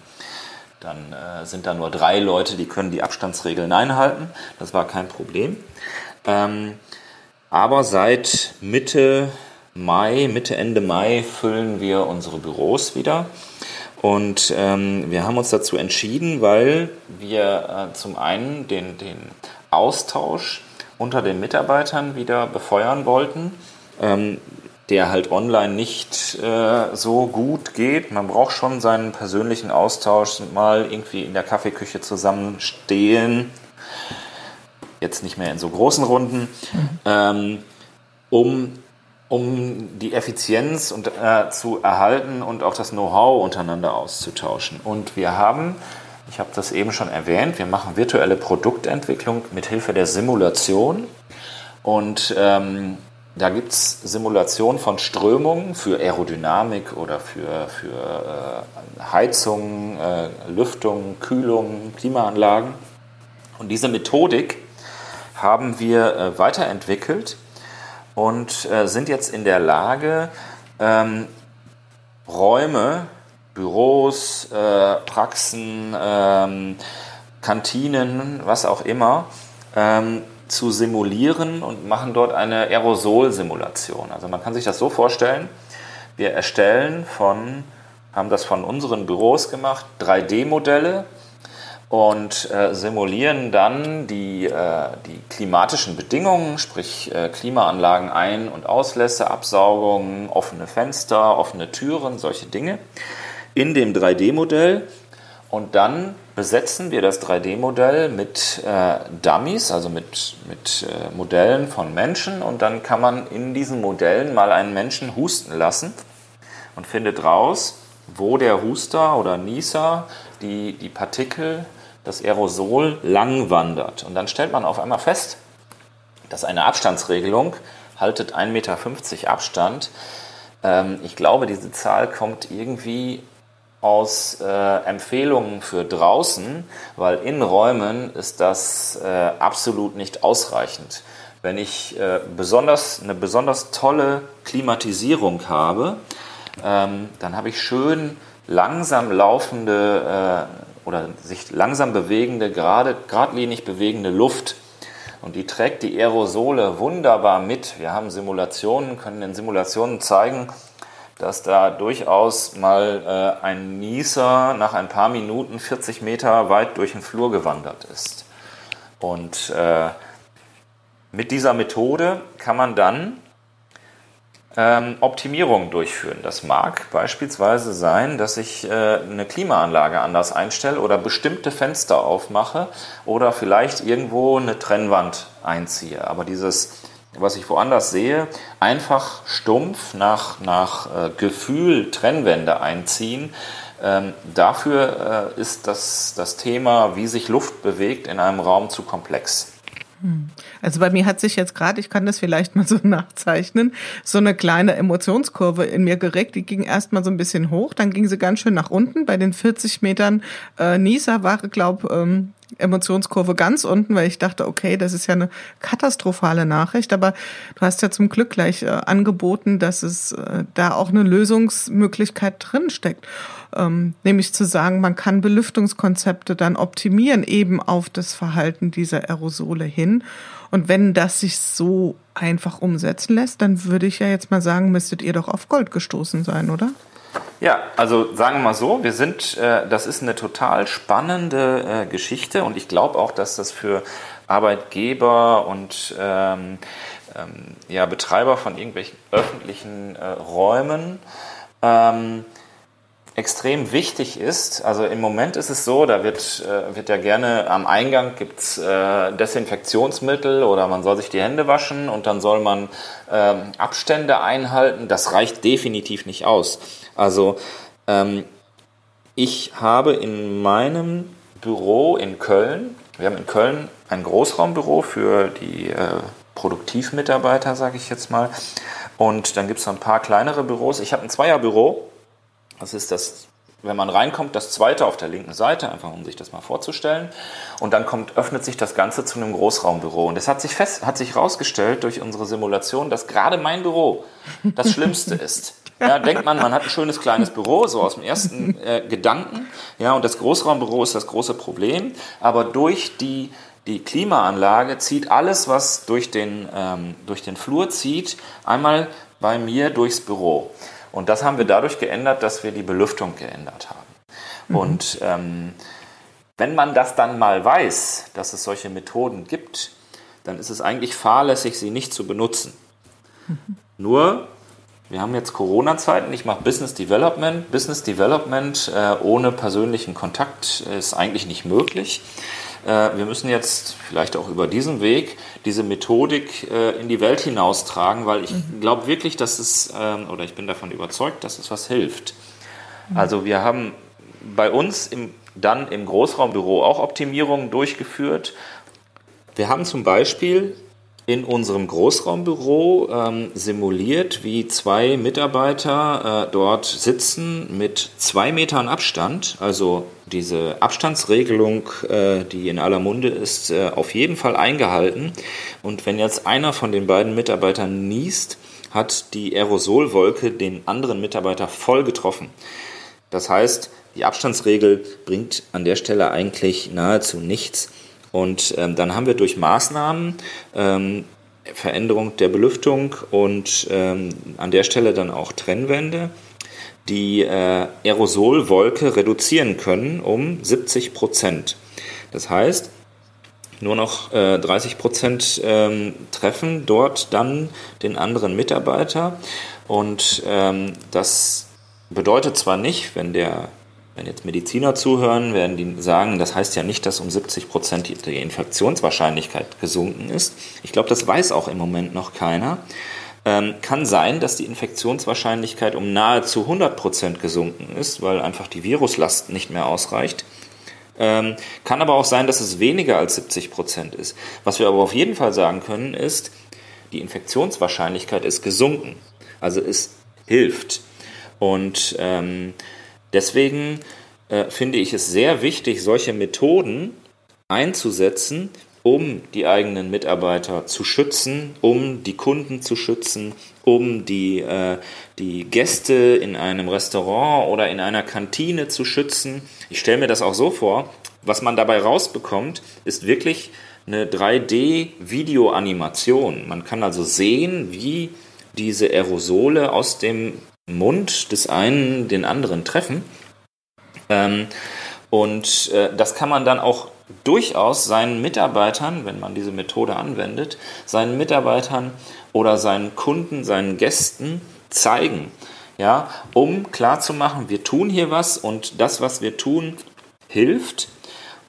dann äh, sind da nur drei Leute, die können die Abstandsregeln einhalten. Das war kein Problem. Ähm, aber seit Mitte Mai, Mitte, Ende Mai füllen wir unsere Büros wieder. Und ähm, wir haben uns dazu entschieden, weil wir äh, zum einen den, den Austausch unter den Mitarbeitern wieder befeuern wollten. Ähm, der halt online nicht äh, so gut geht. Man braucht schon seinen persönlichen Austausch, mal irgendwie in der Kaffeeküche zusammenstehen, jetzt nicht mehr in so großen Runden, mhm. ähm, um, um die Effizienz und, äh, zu erhalten und auch das Know-how untereinander auszutauschen. Und wir haben, ich habe das eben schon erwähnt, wir machen virtuelle Produktentwicklung mit Hilfe der Simulation. Und ähm, da gibt es Simulationen von Strömungen für Aerodynamik oder für, für äh, Heizung, äh, Lüftung, Kühlung, Klimaanlagen. Und diese Methodik haben wir äh, weiterentwickelt und äh, sind jetzt in der Lage, ähm, Räume, Büros, äh, Praxen, ähm, Kantinen, was auch immer, ähm, zu simulieren und machen dort eine Aerosol-Simulation. Also man kann sich das so vorstellen, wir erstellen von, haben das von unseren Büros gemacht, 3D-Modelle und äh, simulieren dann die, äh, die klimatischen Bedingungen, sprich äh, Klimaanlagen Ein- und Auslässe, Absaugungen, offene Fenster, offene Türen, solche Dinge in dem 3D-Modell und dann besetzen wir das 3D-Modell mit äh, Dummies, also mit, mit äh, Modellen von Menschen. Und dann kann man in diesen Modellen mal einen Menschen husten lassen und findet raus, wo der Huster oder Nieser die, die Partikel, das Aerosol lang wandert. Und dann stellt man auf einmal fest, dass eine Abstandsregelung haltet 1,50 Meter Abstand. Ähm, ich glaube, diese Zahl kommt irgendwie aus äh, Empfehlungen für draußen, weil in Räumen ist das äh, absolut nicht ausreichend. Wenn ich äh, besonders, eine besonders tolle Klimatisierung habe, ähm, dann habe ich schön langsam laufende äh, oder sich langsam bewegende, gerade, geradlinig bewegende Luft. Und die trägt die Aerosole wunderbar mit. Wir haben Simulationen, können in Simulationen zeigen, dass da durchaus mal äh, ein Nieser nach ein paar Minuten 40 Meter weit durch den Flur gewandert ist. Und äh, mit dieser Methode kann man dann ähm, Optimierungen durchführen. Das mag beispielsweise sein, dass ich äh, eine Klimaanlage anders einstelle oder bestimmte Fenster aufmache oder vielleicht irgendwo eine Trennwand einziehe. Aber dieses, was ich woanders sehe, einfach stumpf nach, nach äh, Gefühl Trennwände einziehen, ähm, dafür äh, ist das, das Thema, wie sich Luft bewegt, in einem Raum zu komplex. Also bei mir hat sich jetzt gerade, ich kann das vielleicht mal so nachzeichnen, so eine kleine Emotionskurve in mir geregt. Die ging erstmal so ein bisschen hoch, dann ging sie ganz schön nach unten. Bei den 40 Metern äh, Nisa war, glaube ähm, Emotionskurve ganz unten, weil ich dachte, okay, das ist ja eine katastrophale Nachricht, aber du hast ja zum Glück gleich äh, angeboten, dass es äh, da auch eine Lösungsmöglichkeit drin steckt. Ähm, nämlich zu sagen, man kann Belüftungskonzepte dann optimieren, eben auf das Verhalten dieser Aerosole hin. Und wenn das sich so einfach umsetzen lässt, dann würde ich ja jetzt mal sagen, müsstet ihr doch auf Gold gestoßen sein, oder? Ja, also sagen wir mal so, wir sind, äh, das ist eine total spannende äh, Geschichte und ich glaube auch, dass das für Arbeitgeber und ähm, ähm, ja, Betreiber von irgendwelchen öffentlichen äh, Räumen ähm, extrem wichtig ist. Also im Moment ist es so, da wird, äh, wird ja gerne am Eingang gibt's äh, Desinfektionsmittel oder man soll sich die Hände waschen und dann soll man ähm, Abstände einhalten. Das reicht definitiv nicht aus. Also ähm, ich habe in meinem Büro in Köln, wir haben in Köln ein Großraumbüro für die äh, Produktivmitarbeiter, sage ich jetzt mal. Und dann gibt es noch ein paar kleinere Büros. Ich habe ein Zweierbüro das ist das, wenn man reinkommt, das zweite auf der linken Seite, einfach um sich das mal vorzustellen. Und dann kommt, öffnet sich das Ganze zu einem Großraumbüro. Und es hat sich fest, hat sich herausgestellt durch unsere Simulation, dass gerade mein Büro das Schlimmste ist. Ja, denkt man, man hat ein schönes kleines Büro, so aus dem ersten äh, Gedanken. Ja, und das Großraumbüro ist das große Problem. Aber durch die die Klimaanlage zieht alles, was durch den, ähm, durch den Flur zieht, einmal bei mir durchs Büro. Und das haben wir dadurch geändert, dass wir die Belüftung geändert haben. Mhm. Und ähm, wenn man das dann mal weiß, dass es solche Methoden gibt, dann ist es eigentlich fahrlässig, sie nicht zu benutzen. Mhm. Nur, wir haben jetzt Corona-Zeiten, ich mache Business Development. Business Development äh, ohne persönlichen Kontakt ist eigentlich nicht möglich. Äh, wir müssen jetzt vielleicht auch über diesen Weg diese Methodik äh, in die Welt hinaustragen, weil ich mhm. glaube wirklich, dass es, ähm, oder ich bin davon überzeugt, dass es was hilft. Mhm. Also wir haben bei uns im, dann im Großraumbüro auch Optimierungen durchgeführt. Wir haben zum Beispiel in unserem Großraumbüro ähm, simuliert, wie zwei Mitarbeiter äh, dort sitzen mit zwei Metern Abstand. Also diese Abstandsregelung, äh, die in aller Munde ist, äh, auf jeden Fall eingehalten. Und wenn jetzt einer von den beiden Mitarbeitern niest, hat die Aerosolwolke den anderen Mitarbeiter voll getroffen. Das heißt, die Abstandsregel bringt an der Stelle eigentlich nahezu nichts. Und ähm, dann haben wir durch Maßnahmen ähm, Veränderung der Belüftung und ähm, an der Stelle dann auch Trennwände die äh, Aerosolwolke reduzieren können um 70 Prozent. Das heißt, nur noch äh, 30 Prozent ähm, treffen dort dann den anderen Mitarbeiter. Und ähm, das bedeutet zwar nicht, wenn der wenn jetzt Mediziner zuhören, werden die sagen, das heißt ja nicht, dass um 70 Prozent die Infektionswahrscheinlichkeit gesunken ist. Ich glaube, das weiß auch im Moment noch keiner. Ähm, kann sein, dass die Infektionswahrscheinlichkeit um nahezu 100 Prozent gesunken ist, weil einfach die Viruslast nicht mehr ausreicht. Ähm, kann aber auch sein, dass es weniger als 70 Prozent ist. Was wir aber auf jeden Fall sagen können, ist, die Infektionswahrscheinlichkeit ist gesunken. Also es hilft. Und ähm, Deswegen äh, finde ich es sehr wichtig, solche Methoden einzusetzen, um die eigenen Mitarbeiter zu schützen, um die Kunden zu schützen, um die, äh, die Gäste in einem Restaurant oder in einer Kantine zu schützen. Ich stelle mir das auch so vor, was man dabei rausbekommt, ist wirklich eine 3D-Videoanimation. Man kann also sehen, wie diese Aerosole aus dem Mund des einen den anderen treffen. Ähm, und äh, das kann man dann auch durchaus seinen Mitarbeitern, wenn man diese Methode anwendet, seinen Mitarbeitern oder seinen Kunden, seinen Gästen zeigen, ja, um klarzumachen, wir tun hier was und das, was wir tun, hilft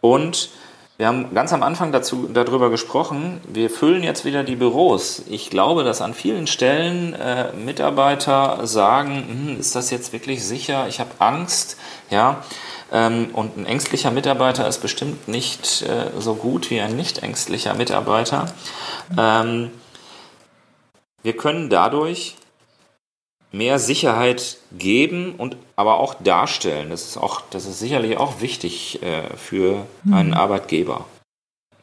und wir haben ganz am Anfang dazu, darüber gesprochen, wir füllen jetzt wieder die Büros. Ich glaube, dass an vielen Stellen äh, Mitarbeiter sagen, hm, ist das jetzt wirklich sicher? Ich habe Angst. Ja, ähm, und ein ängstlicher Mitarbeiter ist bestimmt nicht äh, so gut wie ein nicht ängstlicher Mitarbeiter. Ähm, wir können dadurch mehr Sicherheit geben und aber auch darstellen. Das ist auch, das ist sicherlich auch wichtig äh, für einen mhm. Arbeitgeber.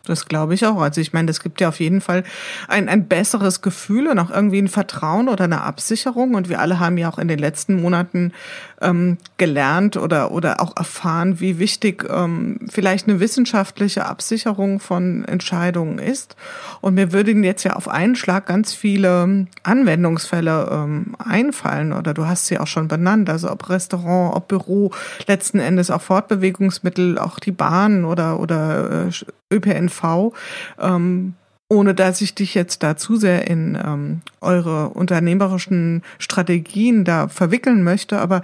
Das glaube ich auch. Also ich meine, es gibt ja auf jeden Fall ein, ein besseres Gefühl und auch irgendwie ein Vertrauen oder eine Absicherung. Und wir alle haben ja auch in den letzten Monaten ähm, gelernt oder, oder auch erfahren, wie wichtig ähm, vielleicht eine wissenschaftliche Absicherung von Entscheidungen ist. Und mir würden jetzt ja auf einen Schlag ganz viele Anwendungsfälle ähm, einfallen. Oder du hast sie auch schon benannt. Also ob Restaurant, ob Büro, letzten Endes auch Fortbewegungsmittel, auch die Bahn oder, oder äh, ÖPNV. Ähm, ohne dass ich dich jetzt da zu sehr in ähm, eure unternehmerischen Strategien da verwickeln möchte, aber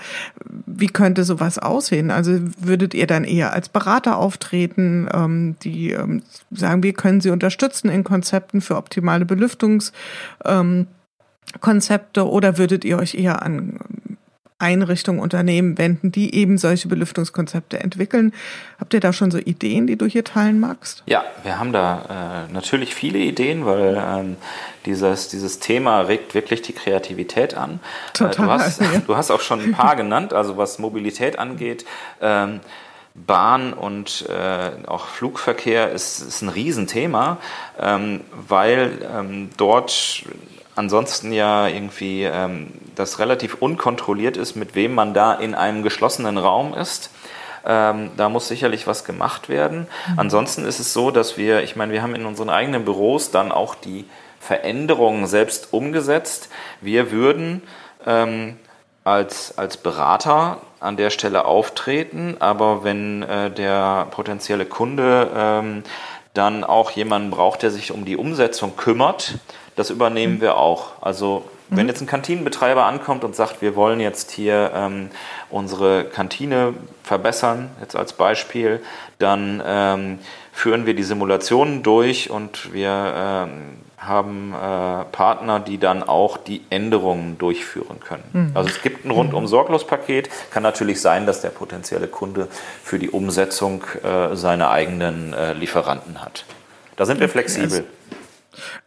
wie könnte sowas aussehen? Also würdet ihr dann eher als Berater auftreten, ähm, die ähm, sagen, wie können sie unterstützen in Konzepten für optimale Belüftungskonzepte ähm, oder würdet ihr euch eher an Einrichtungen, Unternehmen wenden, die eben solche Belüftungskonzepte entwickeln. Habt ihr da schon so Ideen, die du hier teilen magst? Ja, wir haben da äh, natürlich viele Ideen, weil ähm, dieses, dieses Thema regt wirklich die Kreativität an. Total. Äh, du, hast, ja. du hast auch schon ein paar genannt, also was Mobilität angeht. Ähm, Bahn und äh, auch Flugverkehr ist, ist ein Riesenthema, ähm, weil ähm, dort ansonsten ja irgendwie ähm, das relativ unkontrolliert ist, mit wem man da in einem geschlossenen Raum ist. Ähm, da muss sicherlich was gemacht werden. Mhm. Ansonsten ist es so, dass wir, ich meine, wir haben in unseren eigenen Büros dann auch die Veränderungen selbst umgesetzt. Wir würden ähm, als, als Berater an der Stelle auftreten, aber wenn äh, der potenzielle Kunde ähm, dann auch jemanden braucht, der sich um die Umsetzung kümmert, das übernehmen mhm. wir auch. Also wenn mhm. jetzt ein Kantinenbetreiber ankommt und sagt, wir wollen jetzt hier ähm, unsere Kantine verbessern, jetzt als Beispiel, dann ähm, führen wir die Simulationen durch und wir ähm, haben äh, Partner, die dann auch die Änderungen durchführen können. Mhm. Also es gibt ein rundum sorglos Paket. Kann natürlich sein, dass der potenzielle Kunde für die Umsetzung äh, seine eigenen äh, Lieferanten hat. Da sind wir flexibel.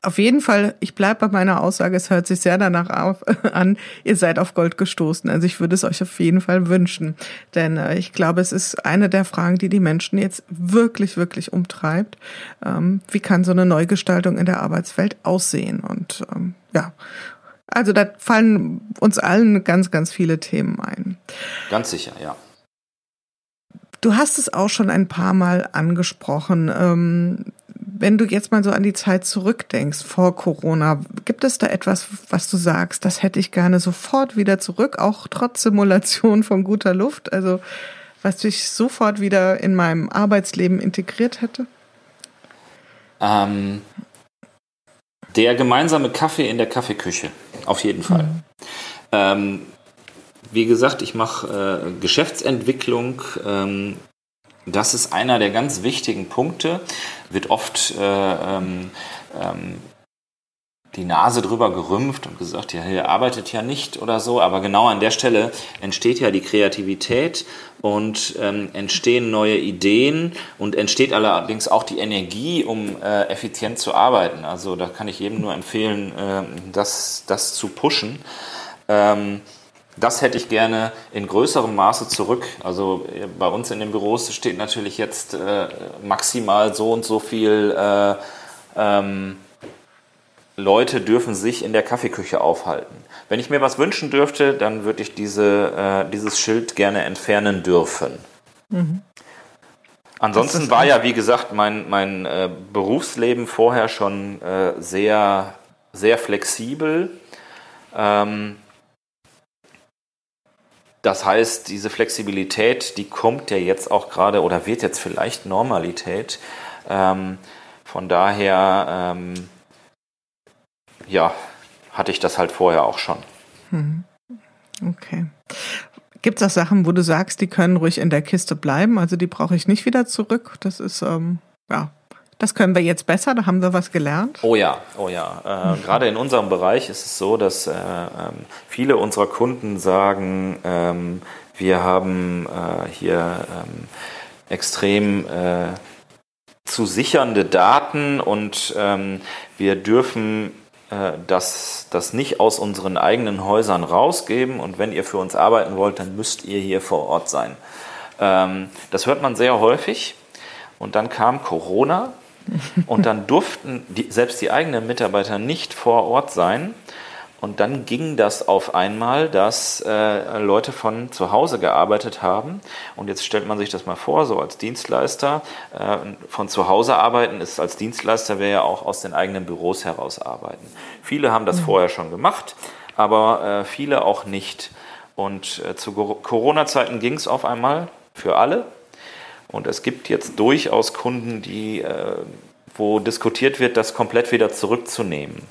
Auf jeden Fall, ich bleibe bei meiner Aussage, es hört sich sehr danach auf, an, ihr seid auf Gold gestoßen. Also ich würde es euch auf jeden Fall wünschen. Denn äh, ich glaube, es ist eine der Fragen, die die Menschen jetzt wirklich, wirklich umtreibt. Ähm, wie kann so eine Neugestaltung in der Arbeitswelt aussehen? Und ähm, ja, also da fallen uns allen ganz, ganz viele Themen ein. Ganz sicher, ja. Du hast es auch schon ein paar Mal angesprochen. Ähm, wenn du jetzt mal so an die Zeit zurückdenkst vor Corona, gibt es da etwas, was du sagst, das hätte ich gerne sofort wieder zurück, auch trotz Simulation von guter Luft? Also was ich sofort wieder in meinem Arbeitsleben integriert hätte? Ähm, der gemeinsame Kaffee in der Kaffeeküche, auf jeden Fall. Mhm. Ähm, wie gesagt, ich mache äh, Geschäftsentwicklung ähm, das ist einer der ganz wichtigen Punkte, wird oft äh, ähm, ähm, die Nase drüber gerümpft und gesagt, ja, ihr arbeitet ja nicht oder so, aber genau an der Stelle entsteht ja die Kreativität und ähm, entstehen neue Ideen und entsteht allerdings auch die Energie, um äh, effizient zu arbeiten. Also da kann ich jedem nur empfehlen, äh, das, das zu pushen. Ähm, das hätte ich gerne in größerem Maße zurück. Also äh, bei uns in den Büros steht natürlich jetzt äh, maximal so und so viel äh, ähm, Leute dürfen sich in der Kaffeeküche aufhalten. Wenn ich mir was wünschen dürfte, dann würde ich diese, äh, dieses Schild gerne entfernen dürfen. Mhm. Ansonsten war ja, wie gesagt, mein, mein äh, Berufsleben vorher schon äh, sehr, sehr flexibel. Ähm, das heißt, diese Flexibilität, die kommt ja jetzt auch gerade oder wird jetzt vielleicht Normalität. Ähm, von daher, ähm, ja, hatte ich das halt vorher auch schon. Hm. Okay. Gibt es auch Sachen, wo du sagst, die können ruhig in der Kiste bleiben? Also die brauche ich nicht wieder zurück. Das ist, ähm, ja, das können wir jetzt besser, da haben wir was gelernt. Oh ja, oh ja. Äh, Gerade in unserem Bereich ist es so, dass äh, ähm, viele unserer Kunden sagen, ähm, wir haben äh, hier ähm, extrem äh, zu sichernde Daten und ähm, wir dürfen äh, das, das nicht aus unseren eigenen Häusern rausgeben und wenn ihr für uns arbeiten wollt, dann müsst ihr hier vor Ort sein. Ähm, das hört man sehr häufig und dann kam Corona und dann durften die, selbst die eigenen Mitarbeiter nicht vor Ort sein. Und dann ging das auf einmal, dass äh, Leute von zu Hause gearbeitet haben. Und jetzt stellt man sich das mal vor, so als Dienstleister. Äh, von zu Hause arbeiten ist als Dienstleister wäre ja auch aus den eigenen Büros heraus arbeiten. Viele haben das mhm. vorher schon gemacht, aber äh, viele auch nicht. Und äh, zu Corona-Zeiten ging es auf einmal für alle. Und es gibt jetzt durchaus Kunden, die, äh, wo diskutiert wird, das komplett wieder zurückzunehmen.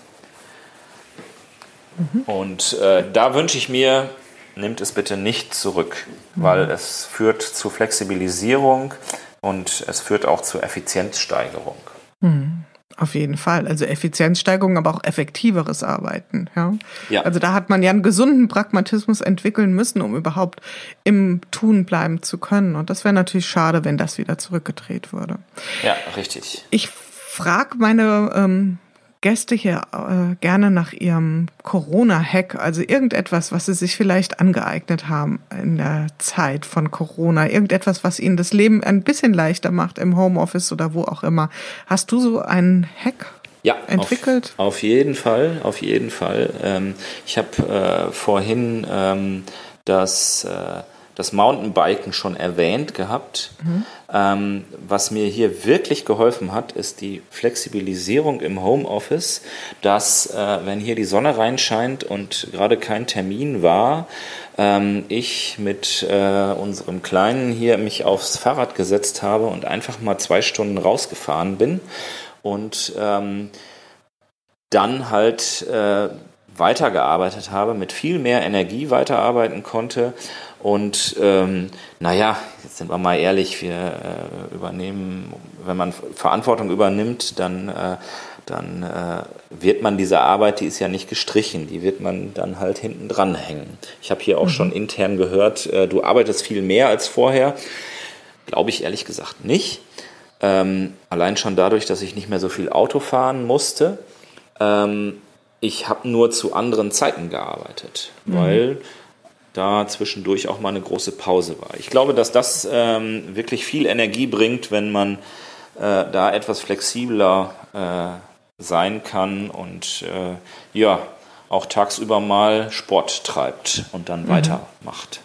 Mhm. Und äh, da wünsche ich mir, nimmt es bitte nicht zurück, mhm. weil es führt zu Flexibilisierung und es führt auch zu Effizienzsteigerung. Mhm. Auf jeden Fall. Also Effizienzsteigerung, aber auch effektiveres Arbeiten. Ja? ja. Also da hat man ja einen gesunden Pragmatismus entwickeln müssen, um überhaupt im Tun bleiben zu können. Und das wäre natürlich schade, wenn das wieder zurückgedreht würde. Ja, richtig. Ich frage meine ähm, Gäste hier äh, gerne nach ihrem Corona-Hack, also irgendetwas, was sie sich vielleicht angeeignet haben in der Zeit von Corona, irgendetwas, was ihnen das Leben ein bisschen leichter macht im Homeoffice oder wo auch immer. Hast du so einen Hack ja, entwickelt? Auf, auf jeden Fall, auf jeden Fall. Ähm, ich habe äh, vorhin ähm, das äh, das Mountainbiken schon erwähnt gehabt. Mhm. Ähm, was mir hier wirklich geholfen hat, ist die Flexibilisierung im Homeoffice, dass äh, wenn hier die Sonne reinscheint und gerade kein Termin war, ähm, ich mit äh, unserem Kleinen hier mich aufs Fahrrad gesetzt habe und einfach mal zwei Stunden rausgefahren bin und ähm, dann halt äh, weitergearbeitet habe, mit viel mehr Energie weiterarbeiten konnte und ähm, naja, jetzt sind wir mal ehrlich, wir äh, übernehmen, wenn man Verantwortung übernimmt, dann, äh, dann äh, wird man diese Arbeit, die ist ja nicht gestrichen, die wird man dann halt hinten dran hängen. Ich habe hier auch mhm. schon intern gehört, äh, du arbeitest viel mehr als vorher. Glaube ich ehrlich gesagt nicht. Ähm, allein schon dadurch, dass ich nicht mehr so viel Auto fahren musste. Ähm, ich habe nur zu anderen Zeiten gearbeitet, mhm. weil da zwischendurch auch mal eine große Pause war. Ich glaube, dass das ähm, wirklich viel Energie bringt, wenn man äh, da etwas flexibler äh, sein kann und äh, ja, auch tagsüber mal Sport treibt und dann mhm. weitermacht.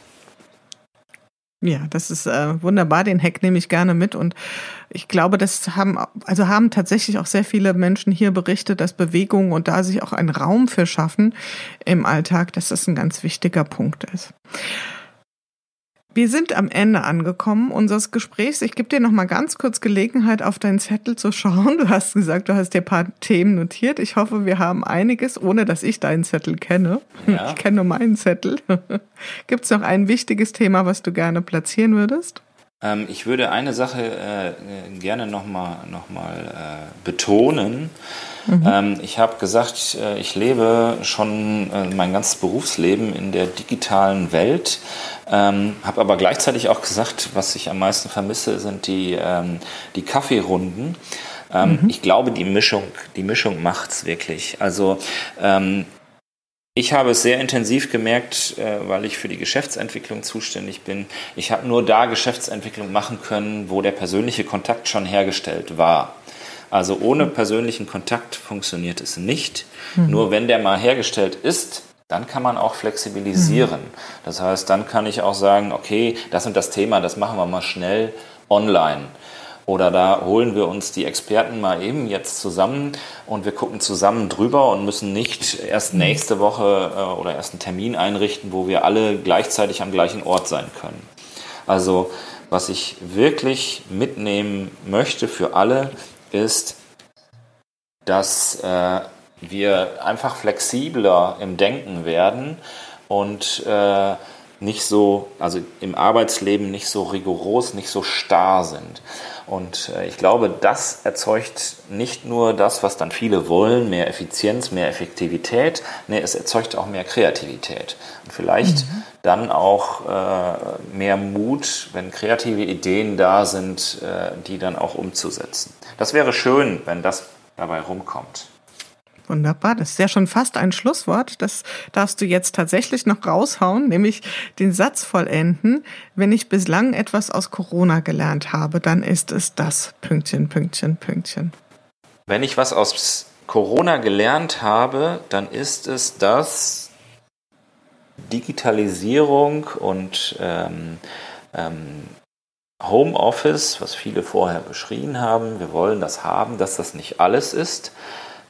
Ja, das ist äh, wunderbar. Den Hack nehme ich gerne mit und ich glaube, das haben also haben tatsächlich auch sehr viele Menschen hier berichtet, dass Bewegung und da sich auch ein Raum für schaffen im Alltag, dass das ein ganz wichtiger Punkt ist. Wir sind am Ende angekommen unseres Gesprächs. Ich gebe dir noch mal ganz kurz Gelegenheit, auf deinen Zettel zu schauen. Du hast gesagt, du hast dir ein paar Themen notiert. Ich hoffe, wir haben einiges, ohne dass ich deinen Zettel kenne. Ja. Ich kenne nur meinen Zettel. Gibt es noch ein wichtiges Thema, was du gerne platzieren würdest? Ähm, ich würde eine Sache äh, gerne nochmal noch mal, äh, betonen. Mhm. Ähm, ich habe gesagt, äh, ich lebe schon äh, mein ganzes Berufsleben in der digitalen Welt, ähm, habe aber gleichzeitig auch gesagt, was ich am meisten vermisse, sind die, ähm, die Kaffeerunden. Ähm, mhm. Ich glaube, die Mischung, die Mischung macht's wirklich. Also ähm, ich habe es sehr intensiv gemerkt, äh, weil ich für die Geschäftsentwicklung zuständig bin. Ich habe nur da Geschäftsentwicklung machen können, wo der persönliche Kontakt schon hergestellt war. Also ohne persönlichen Kontakt funktioniert es nicht. Mhm. Nur wenn der mal hergestellt ist, dann kann man auch flexibilisieren. Mhm. Das heißt, dann kann ich auch sagen, okay, das und das Thema, das machen wir mal schnell online. Oder da holen wir uns die Experten mal eben jetzt zusammen und wir gucken zusammen drüber und müssen nicht erst nächste Woche äh, oder erst einen Termin einrichten, wo wir alle gleichzeitig am gleichen Ort sein können. Also was ich wirklich mitnehmen möchte für alle ist, dass äh, wir einfach flexibler im Denken werden und äh, nicht so, also im Arbeitsleben nicht so rigoros, nicht so starr sind. Und äh, ich glaube, das erzeugt nicht nur das, was dann viele wollen, mehr Effizienz, mehr Effektivität, nee, es erzeugt auch mehr Kreativität. Und vielleicht mhm. dann auch äh, mehr Mut, wenn kreative Ideen da sind, äh, die dann auch umzusetzen. Das wäre schön, wenn das dabei rumkommt. Wunderbar, das ist ja schon fast ein Schlusswort. Das darfst du jetzt tatsächlich noch raushauen, nämlich den Satz vollenden. Wenn ich bislang etwas aus Corona gelernt habe, dann ist es das. Pünktchen, Pünktchen, Pünktchen. Wenn ich was aus Corona gelernt habe, dann ist es das Digitalisierung und ähm, ähm, Homeoffice, was viele vorher beschrien haben. Wir wollen das haben, dass das nicht alles ist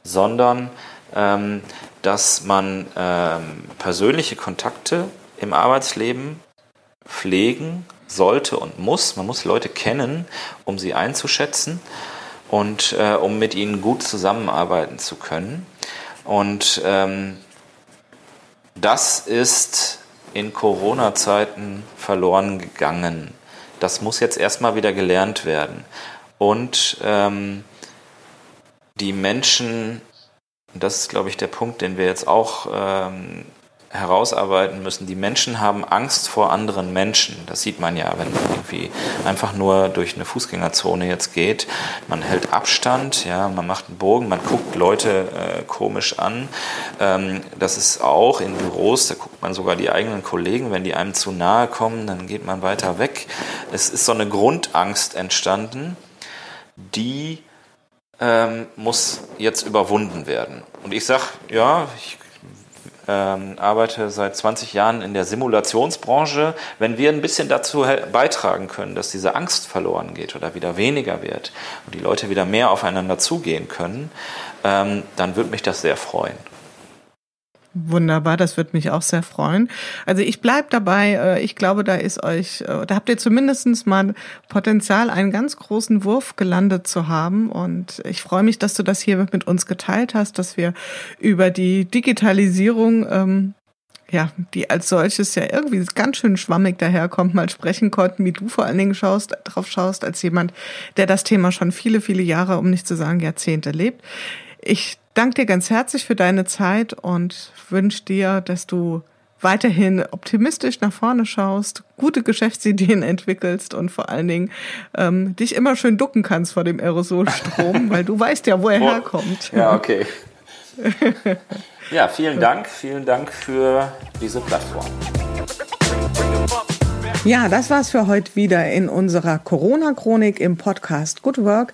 sondern ähm, dass man ähm, persönliche Kontakte im Arbeitsleben pflegen sollte und muss. Man muss Leute kennen, um sie einzuschätzen und äh, um mit ihnen gut zusammenarbeiten zu können. Und ähm, das ist in Corona-Zeiten verloren gegangen. Das muss jetzt erstmal wieder gelernt werden. Und ähm, die Menschen, das ist, glaube ich, der Punkt, den wir jetzt auch ähm, herausarbeiten müssen. Die Menschen haben Angst vor anderen Menschen. Das sieht man ja, wenn man irgendwie einfach nur durch eine Fußgängerzone jetzt geht. Man hält Abstand, ja, man macht einen Bogen, man guckt Leute äh, komisch an. Ähm, das ist auch in Büros, da guckt man sogar die eigenen Kollegen, wenn die einem zu nahe kommen, dann geht man weiter weg. Es ist so eine Grundangst entstanden, die ähm, muss jetzt überwunden werden. Und ich sage, ja, ich ähm, arbeite seit 20 Jahren in der Simulationsbranche. Wenn wir ein bisschen dazu beitragen können, dass diese Angst verloren geht oder wieder weniger wird und die Leute wieder mehr aufeinander zugehen können, ähm, dann würde mich das sehr freuen. Wunderbar, das würde mich auch sehr freuen. Also ich bleib dabei, äh, ich glaube, da ist euch, äh, da habt ihr zumindestens mal Potenzial, einen ganz großen Wurf gelandet zu haben. Und ich freue mich, dass du das hier mit uns geteilt hast, dass wir über die Digitalisierung ähm, ja, die als solches ja irgendwie ganz schön schwammig daherkommt, mal sprechen konnten, wie du vor allen Dingen schaust, drauf schaust, als jemand, der das Thema schon viele, viele Jahre, um nicht zu sagen Jahrzehnte lebt. Ich danke dir ganz herzlich für deine Zeit und wünsche dir, dass du weiterhin optimistisch nach vorne schaust, gute Geschäftsideen entwickelst und vor allen Dingen ähm, dich immer schön ducken kannst vor dem Aerosolstrom, weil du weißt ja, wo er oh, herkommt. Ja, okay. ja, vielen Dank, vielen Dank für diese Plattform. Ja, das war's für heute wieder in unserer Corona-Chronik im Podcast Good Work